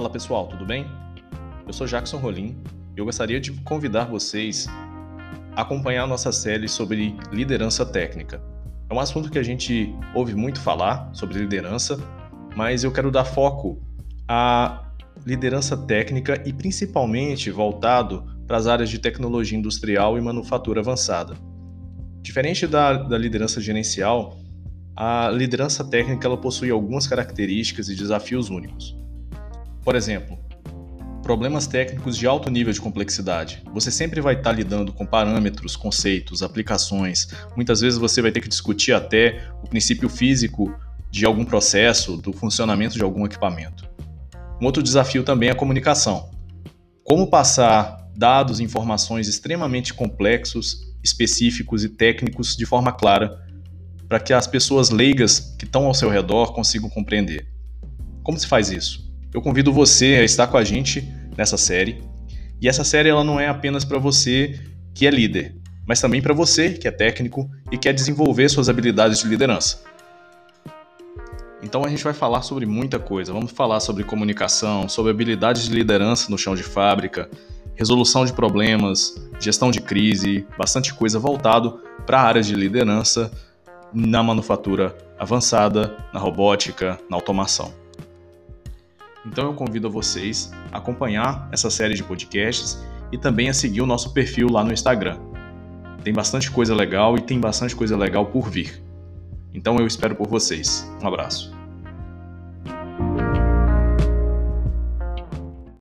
Fala pessoal, tudo bem? Eu sou Jackson Rolim e eu gostaria de convidar vocês a acompanhar a nossa série sobre liderança técnica. É um assunto que a gente ouve muito falar sobre liderança, mas eu quero dar foco à liderança técnica e principalmente voltado para as áreas de tecnologia industrial e manufatura avançada. Diferente da, da liderança gerencial, a liderança técnica ela possui algumas características e desafios únicos. Por exemplo, problemas técnicos de alto nível de complexidade. Você sempre vai estar lidando com parâmetros, conceitos, aplicações. Muitas vezes você vai ter que discutir até o princípio físico de algum processo, do funcionamento de algum equipamento. Um outro desafio também é a comunicação. Como passar dados e informações extremamente complexos, específicos e técnicos de forma clara para que as pessoas leigas que estão ao seu redor consigam compreender. Como se faz isso? Eu convido você a estar com a gente nessa série. E essa série ela não é apenas para você que é líder, mas também para você que é técnico e quer desenvolver suas habilidades de liderança. Então a gente vai falar sobre muita coisa. Vamos falar sobre comunicação, sobre habilidades de liderança no chão de fábrica, resolução de problemas, gestão de crise, bastante coisa voltado para a área de liderança na manufatura avançada, na robótica, na automação. Então eu convido a vocês a acompanhar essa série de podcasts e também a seguir o nosso perfil lá no Instagram. Tem bastante coisa legal e tem bastante coisa legal por vir. Então eu espero por vocês. Um abraço.